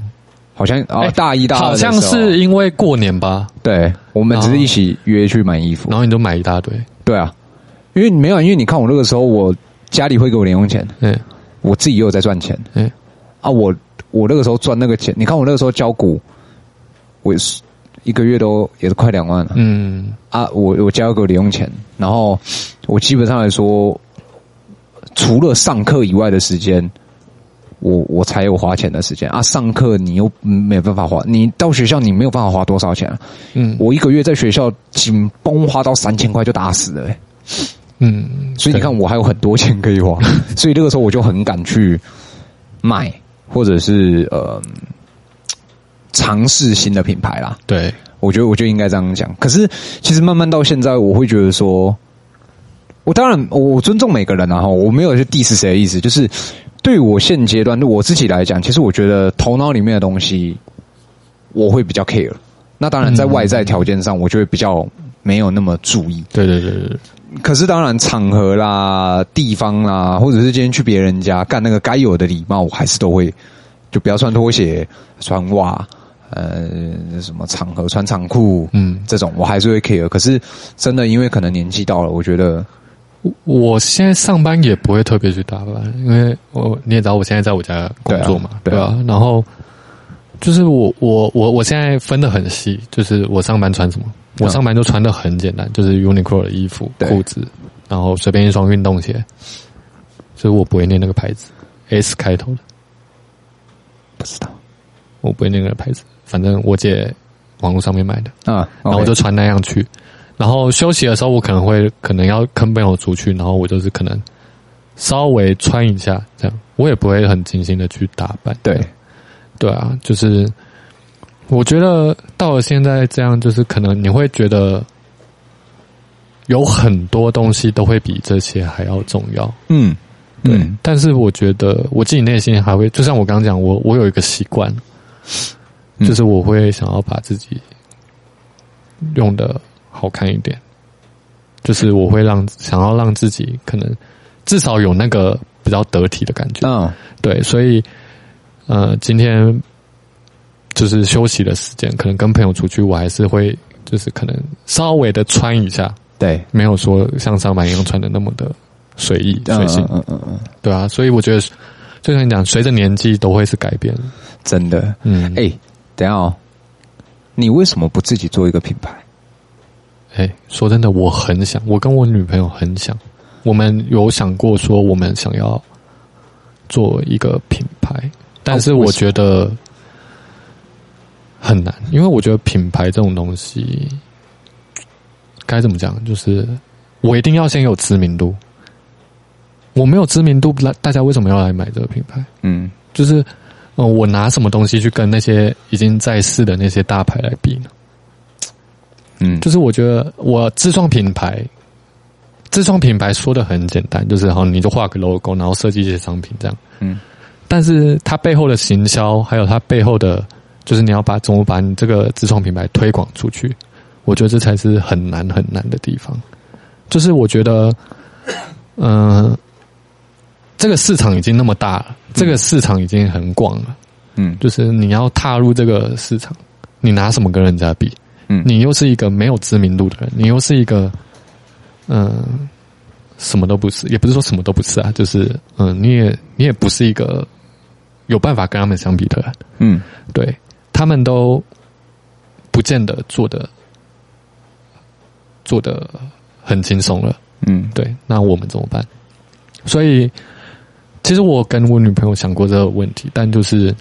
好像哦，大一大二，好像是因为过年吧？对，我们只是一起约去买衣服，然后你就买一大堆，对啊。因为没有，因为你看我那个时候，我家里会给我零用钱，嗯，我自己也有在赚钱，嗯，啊，我我那个时候赚那个钱，你看我那个时候交股，我也是一个月都也是快两万了，嗯，啊，我我交给我零用钱，然后我基本上来说，除了上课以外的时间，我我才有花钱的时间。啊，上课你又没办法花，你到学校你没有办法花多少钱啊，嗯，我一个月在学校紧绷花到三千块就打死了，欸，嗯，所以你看，我还有很多钱可以花，所以那个时候我就很敢去买，或者是呃尝试新的品牌啦。对，我觉得我就应该这样讲。可是其实慢慢到现在，我会觉得说，我当然我尊重每个人啊，哈，我没有去 diss 谁的意思，就是对我现阶段我自己来讲，其实我觉得头脑里面的东西我会比较 care。那当然在外在条件上，我就会比较没有那么注意。对对对对。可是当然，场合啦、地方啦，或者是今天去别人家干那个该有的礼貌，我还是都会，就不要穿拖鞋、穿袜，呃，什么场合穿长裤，嗯，这种我还是会 care。可是真的，因为可能年纪到了，我觉得我现在上班也不会特别去打扮，因为我你也知道，我现在在我家工作嘛，对啊，然后就是我我我我现在分的很细，就是我上班穿什么。我上班就穿的很简单，就是 Uniqlo 的衣服、裤子，然后随便一双运动鞋，所以我不会念那个牌子，S 开头的，不知道，我不会念那个牌子，反正我姐网络上面买的啊，然后我就穿那样去，然后休息的时候我可能会可能要跟朋友出去，然后我就是可能稍微穿一下这样，我也不会很精心的去打扮，对，对啊，就是。我觉得到了现在这样，就是可能你会觉得有很多东西都会比这些还要重要。嗯，对。嗯，但是我觉得我自己内心还会，就像我刚刚讲，我我有一个习惯，就是我会想要把自己用的好看一点，就是我会让想要让自己可能至少有那个比较得体的感觉。嗯，对。所以，呃，今天。就是休息的时间，可能跟朋友出去，我还是会就是可能稍微的穿一下，对，没有说像上班一样穿的那么的随意随性，嗯嗯嗯，对啊，所以我觉得就像你讲，随着年纪都会是改变，真的，嗯，哎、欸，等一下哦，你为什么不自己做一个品牌？哎、欸，说真的，我很想，我跟我女朋友很想，我们有想过说我们想要做一个品牌，但是我觉得。很难，因为我觉得品牌这种东西该怎么讲，就是我一定要先有知名度。我没有知名度，大家为什么要来买这个品牌？嗯，就是，呃，我拿什么东西去跟那些已经在世的那些大牌来比呢？嗯，就是我觉得我自创品牌，自创品牌说的很简单，就是好，你就画个 logo，然后设计一些商品这样。嗯，但是它背后的行销，还有它背后的，就是你要把怎么把你这个自创品牌推广出去，我觉得这才是很难很难的地方。就是我觉得，嗯、呃。这个市场已经那么大了，这个市场已经很广了，嗯，就是你要踏入这个市场，你拿什么跟人家比？嗯，你又是一个没有知名度的人，你又是一个，嗯、呃，什么都不是，也不是说什么都不是啊，就是，嗯、呃，你也你也不是一个有办法跟他们相比的人，嗯，对，他们都不见得做的做的很轻松了，嗯，对，那我们怎么办？所以。其实我跟我女朋友想过这个问题，但就是，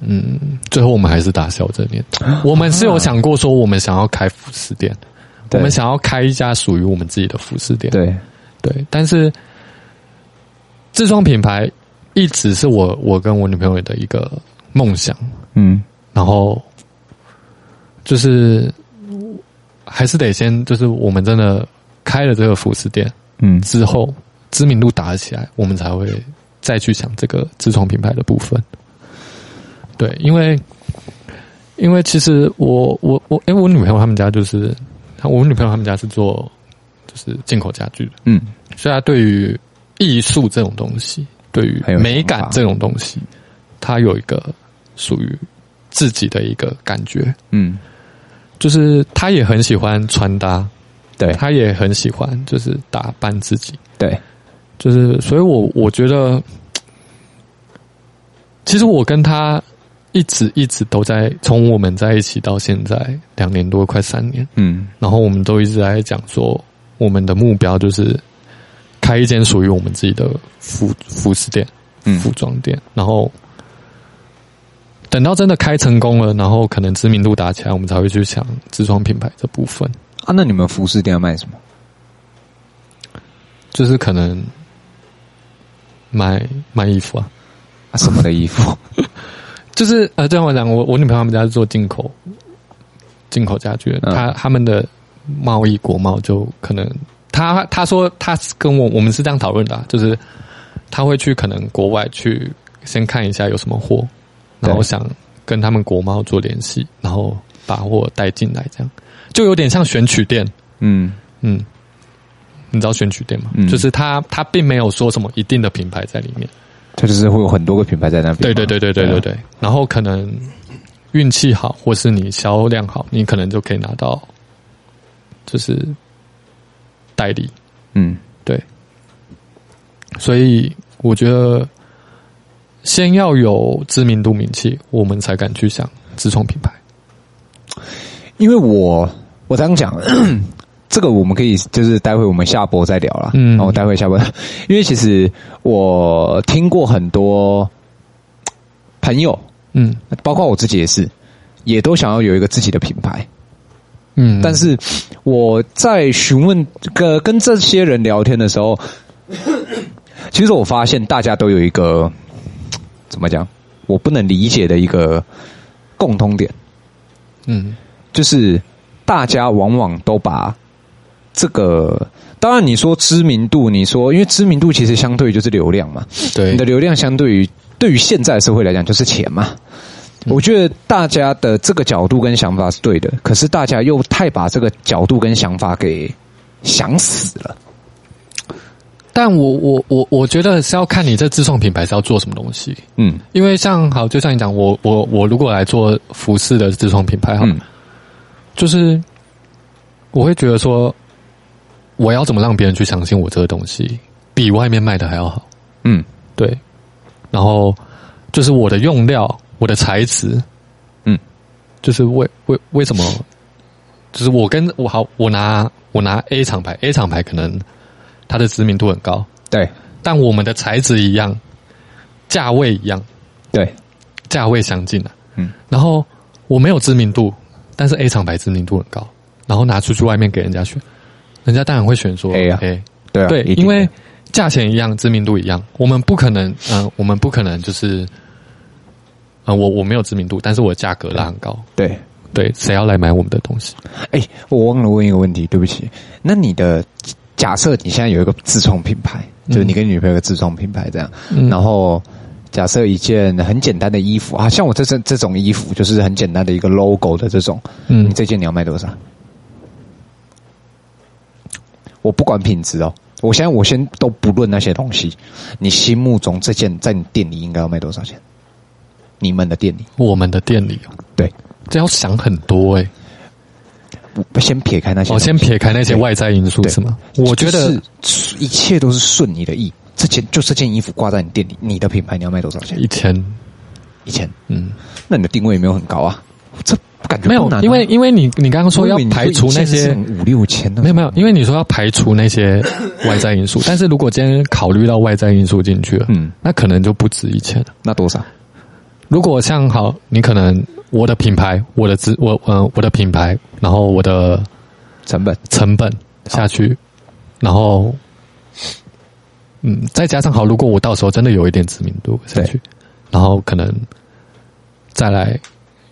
嗯，最后我们还是打消这念头。我们是有想过说，我们想要开服饰店，我们想要开一家属于我们自己的服饰店。对对，但是自创品牌一直是我我跟我女朋友的一个梦想。嗯，然后就是还是得先，就是我们真的开了这个服饰店，嗯，之后知名度打起来，我们才会。再去想这个自创品牌的部分，对，因为因为其实我我我，因为我女朋友他们家就是，我女朋友他们家是做就是进口家具的，嗯，所以她对于艺术这种东西，对于美感这种东西，她有一个属于自己的一个感觉，嗯，就是他也很喜欢穿搭，对，他也很喜欢就是打扮自己，对。就是，所以我我觉得，其实我跟他一直一直都在，从我们在一起到现在两年多，快三年，嗯，然后我们都一直在讲说，我们的目标就是开一间属于我们自己的服服饰店，嗯，服装店，然后等到真的开成功了，然后可能知名度打起来，我们才会去想自创品牌这部分啊。那你们服饰店要卖什么？就是可能。卖卖衣服啊？啊什么的衣服？就是呃，这样我讲，我我女朋友他们家是做进口进口家具，嗯、他他们的贸易国贸就可能他他说他跟我我们是这样讨论的、啊，就是他会去可能国外去先看一下有什么货，然后想跟他们国贸做联系，然后把货带进来，这样就有点像选取店，嗯嗯。你知道选取店吗？嗯，就是他，他并没有说什么一定的品牌在里面，他就是会有很多个品牌在那边。对对对对对对对。啊、然后可能运气好，或是你销量好，你可能就可以拿到，就是代理。嗯，对。所以我觉得，先要有知名度、名气，我们才敢去想自创品牌。因为我我刚讲。这个我们可以就是待会我们下播再聊了，嗯，然后待会下播，因为其实我听过很多朋友，嗯，包括我自己也是，也都想要有一个自己的品牌，嗯，但是我在询问跟跟这些人聊天的时候，其实我发现大家都有一个怎么讲，我不能理解的一个共通点，嗯，就是大家往往都把这个当然，你说知名度，你说因为知名度其实相对于就是流量嘛，对，你的流量相对于对于现在社会来讲就是钱嘛。我觉得大家的这个角度跟想法是对的，可是大家又太把这个角度跟想法给想死了。但我我我我觉得是要看你这自创品牌是要做什么东西，嗯，因为像好，就像你讲，我我我如果来做服饰的自创品牌哈，嗯，就是我会觉得说。我要怎么让别人去相信我这个东西比外面卖的还要好？嗯，对。然后就是我的用料，我的材质，嗯，就是为为为什么？就是我跟我好，我拿我拿 A 厂牌，A 厂牌可能它的知名度很高，对。但我们的材质一样，价位一样，对，价位相近的，嗯。然后我没有知名度，但是 A 厂牌知名度很高，然后拿出去外面给人家选。人家当然会选说 A 啊，A，对啊，对，因为价钱一样，知名度一样，我们不可能，嗯、呃，我们不可能就是，啊、呃，我我没有知名度，但是我价格拉很高，对对，谁要来买我们的东西？哎，我忘了问一个问题，对不起，那你的假设你现在有一个自创品牌，就是你跟女朋友的自创品牌这样，嗯、然后。假设一件很简单的衣服啊，像我这这这种衣服，就是很简单的一个 logo 的这种，嗯，你这件你要卖多少？我不管品质哦，我现在我先都不论那些东西，你心目中这件在你店里应该要卖多少钱？你们的店里，我们的店里哦，对，这要想很多哎、欸。我先撇开那些，哦先撇开那些外在因素是吗？我觉得一切都是顺你的意。这件就这件衣服挂在你店里，你的品牌你要卖多少钱？一千，一千。嗯，那你的定位也没有很高啊？这感觉没有，因为因为你你刚刚说要排除那些五六千的，没有没有，因为你说要排除那些 外在因素，但是如果今天考虑到外在因素进去了，嗯，那可能就不止一千了。那多少？如果像好，你可能我的品牌，我的资我呃我的品牌，然后我的成本。成本下去，然后。嗯，再加上好，如果我到时候真的有一点知名度下去，然后可能再来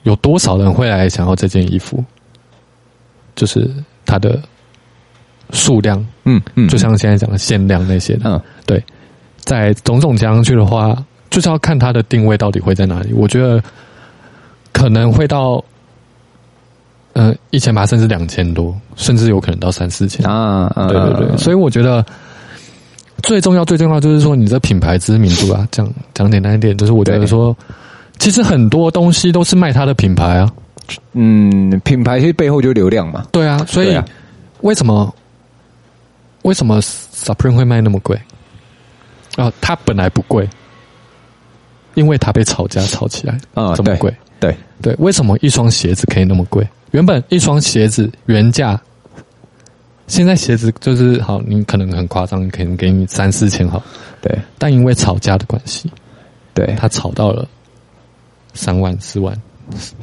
有多少人会来想要这件衣服，就是它的数量，嗯嗯，就像现在讲的限量那些的，嗯，对，在种种加上去的话，就是要看它的定位到底会在哪里。我觉得可能会到，呃，一千八甚至两千多，甚至有可能到三四千啊，对对对，所以我觉得。最重要，最重要就是说，你这品牌知名度啊，讲讲简单一点，就是我觉得说，其实很多东西都是卖它的品牌啊。嗯，品牌其实背后就是流量嘛。对啊，所以啊为什么为什么 Supreme 会卖那么贵？啊，它本来不贵，因为它被炒价炒起来啊，这么贵。对对，为什么一双鞋子可以那么贵？原本一双鞋子原价。现在鞋子就是好，你可能很夸张，可能给你三四千好，对。但因为吵架的关系，对，他吵到了三万、四万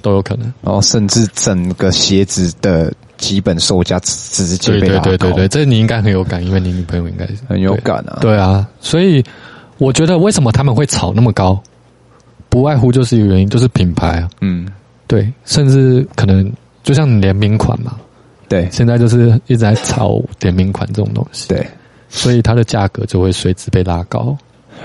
都有可能。然后甚至整个鞋子的基本售价直接被。对对对对对，这你应该很有感，因为你女朋友应该很有感啊。对啊，所以我觉得为什么他们会炒那么高，不外乎就是一个原因，就是品牌啊。嗯，对，甚至可能就像联名款嘛。对，现在就是一直在炒联名款这种东西，对，所以它的价格就会随之被拉高。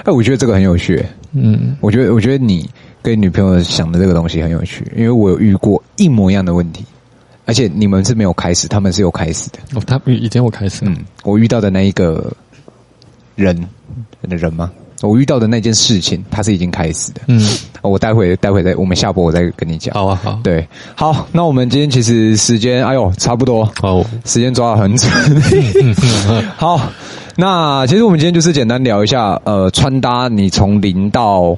哎，我觉得这个很有趣。嗯，我觉得，我觉得你跟女朋友想的这个东西很有趣，因为我有遇过一模一样的问题，而且你们是没有开始，他们是有开始的。哦，他以前我开始，嗯，我遇到的那一个人的人吗？我遇到的那件事情，它是已经开始的。嗯，我待会待会再，我们下播我再跟你讲。好啊，好。对，好，那我们今天其实时间，哎呦，差不多。好，时间抓的很准。好，那其实我们今天就是简单聊一下，呃，穿搭你从零到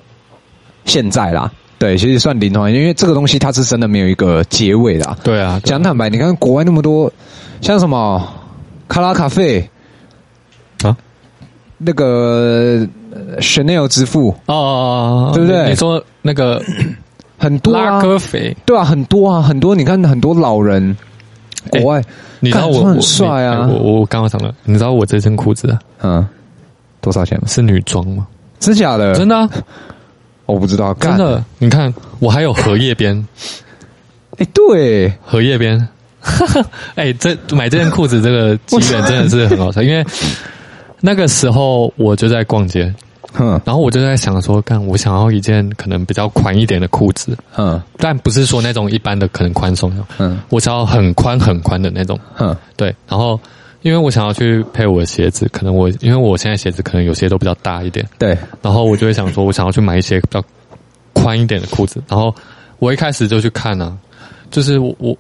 现在啦。对，其实算零的话，因为这个东西它是真的没有一个结尾的。对啊，讲坦白，你看国外那么多，像什么卡拉咖啡啊，那个。Chanel 之父哦，对不对？你说那个 很多拉哥肥，对啊，很多啊，很多。你看很多老人，国外，你知道我很帅啊。我我刚刚想了，你知道我这身裤子嗯多少钱吗？是女装吗？真假的？真的？我不知道，真的。你看我还有荷叶边，哎，对，荷叶边。哎，这买这件裤子这个机缘真的是很好笑，因为。那个时候我就在逛街，嗯，然后我就在想说，看，我想要一件可能比较宽一点的裤子，嗯，但不是说那种一般的可能宽松的，嗯，我想要很宽很宽的那种，嗯，对，然后因为我想要去配我的鞋子，可能我因为我现在鞋子可能有些都比较大一点，对，然后我就会想说，我想要去买一些比较宽一点的裤子，然后我一开始就去看呢、啊，就是我我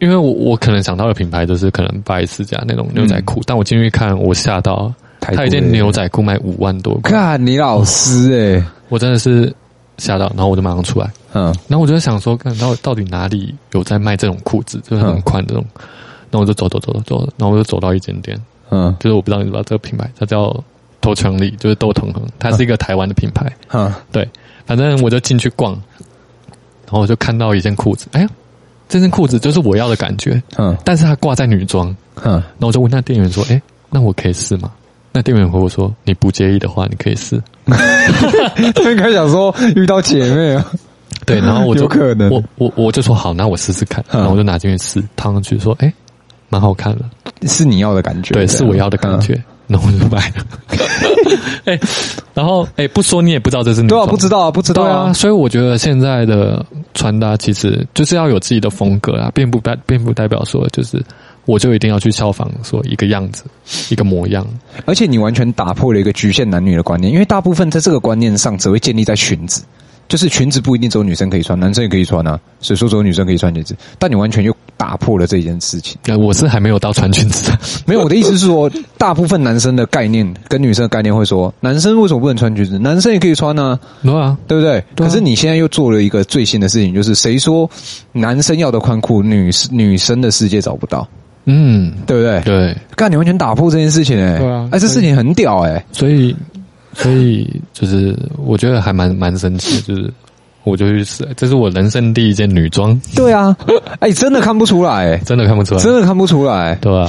因为我我可能想到的品牌就是可能拜斯家那种牛仔裤，嗯、但我进去看，我吓到。他一件牛仔裤卖五万多，看你老师哎，我真的是吓到，然后我就马上出来，嗯，然后我就在想说，看到到底哪里有在卖这种裤子，就是很宽这种，然后我就走走走走走，然后我就走到一间店，嗯，就是我不知道你知道这个品牌，它叫头强力，就是窦腾恒，它是一个台湾的品牌，嗯，对，反正我就进去逛，然后我就看到一件裤子，哎呀，这件裤子就是我要的感觉，嗯，但是它挂在女装，嗯，然后我就问那店员说，哎，那我可以试吗？那店员回我说，你不介意的话，你可以试。应该想说遇到姐妹啊，对，然后我就可能，我我我就说好，那我试试看，然后我就拿进去试，套上去说，哎，蛮好看的，是你要的感觉，对，是我要的感觉。然后我就买了，哎，然后哎，不说你也不知道这是女装，对啊，不知道啊，不知道啊。所以我觉得现在的穿搭其实就是要有自己的风格啊，并不代并不代表说就是我就一定要去效仿说一个样子一个模样，而且你完全打破了一个局限男女的观念，因为大部分在这个观念上只会建立在裙子。就是裙子不一定只有女生可以穿，男生也可以穿啊。所以说只有女生可以穿裙子，但你完全又打破了这一件事情。我是还没有到穿裙子，没有。我的意思是说，大部分男生的概念跟女生的概念会说，男生为什么不能穿裙子？男生也可以穿啊？对啊，对不对？可是你现在又做了一个最新的事情，就是谁说男生要的宽裤，女女生的世界找不到？嗯，对不对？对，干你完全打破这件事情哎，对啊，哎，这事情很屌哎，所以。所以就是我觉得还蛮蛮神奇，就是我就去试，这是我人生第一件女装。对啊，哎，真的看不出来，真的看不出来，真的看不出来，对吧？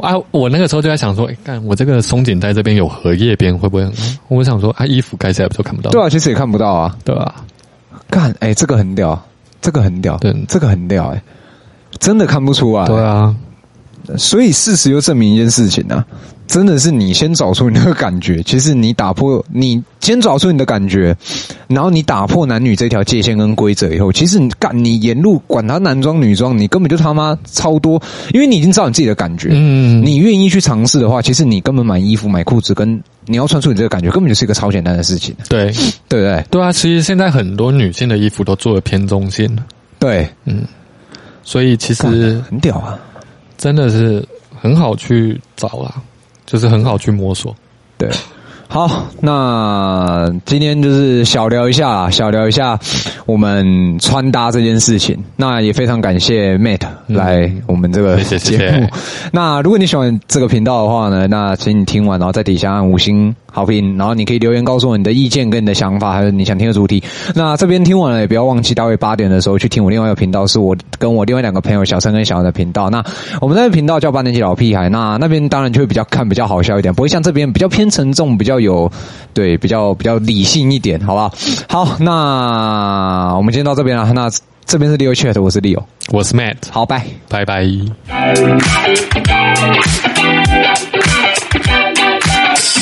啊，我那个时候就在想说，哎，干我这个松紧带这边有荷叶边，会不会很？我想说，啊，衣服盖起来不就看不到？对啊，其实也看不到啊，对吧？干，哎，这个很屌，这个很屌，对，这个很屌，哎，真的看不出来，对啊。所以事实又证明一件事情啊。真的是你先找出你那个感觉，其实你打破，你先找出你的感觉，然后你打破男女这条界限跟规则以后，其实你干你沿路管他男装女装，你根本就他妈超多，因为你已经知道你自己的感觉，嗯，你愿意去尝试的话，其实你根本买衣服买裤子跟你要穿出你这个感觉，根本就是一个超简单的事情，对，对不对？对啊，其实现在很多女性的衣服都做的偏中性，对，嗯，所以其实很屌啊，真的是很好去找啦。就是很好去摸索，对。好，那今天就是小聊一下，小聊一下我们穿搭这件事情。那也非常感谢 Mate 来我们这个节目。嗯、谢谢谢谢。那如果你喜欢这个频道的话呢，那请你听完，然后在底下按五星好评，然后你可以留言告诉我你的意见跟你的想法，还有你想听的主题。那这边听完了，也不要忘记大约八点的时候去听我另外一个频道，是我跟我另外两个朋友小陈跟小杨的频道。那我们那个频道叫八年级老屁孩，那那边当然就会比较看比较好笑一点，不会像这边比较偏沉重，比较。有对比较比较理性一点，好不好？好，那我们今天到这边了。那这边是 Leo Chat，我是 Leo，我是 Matt，好，拜拜拜。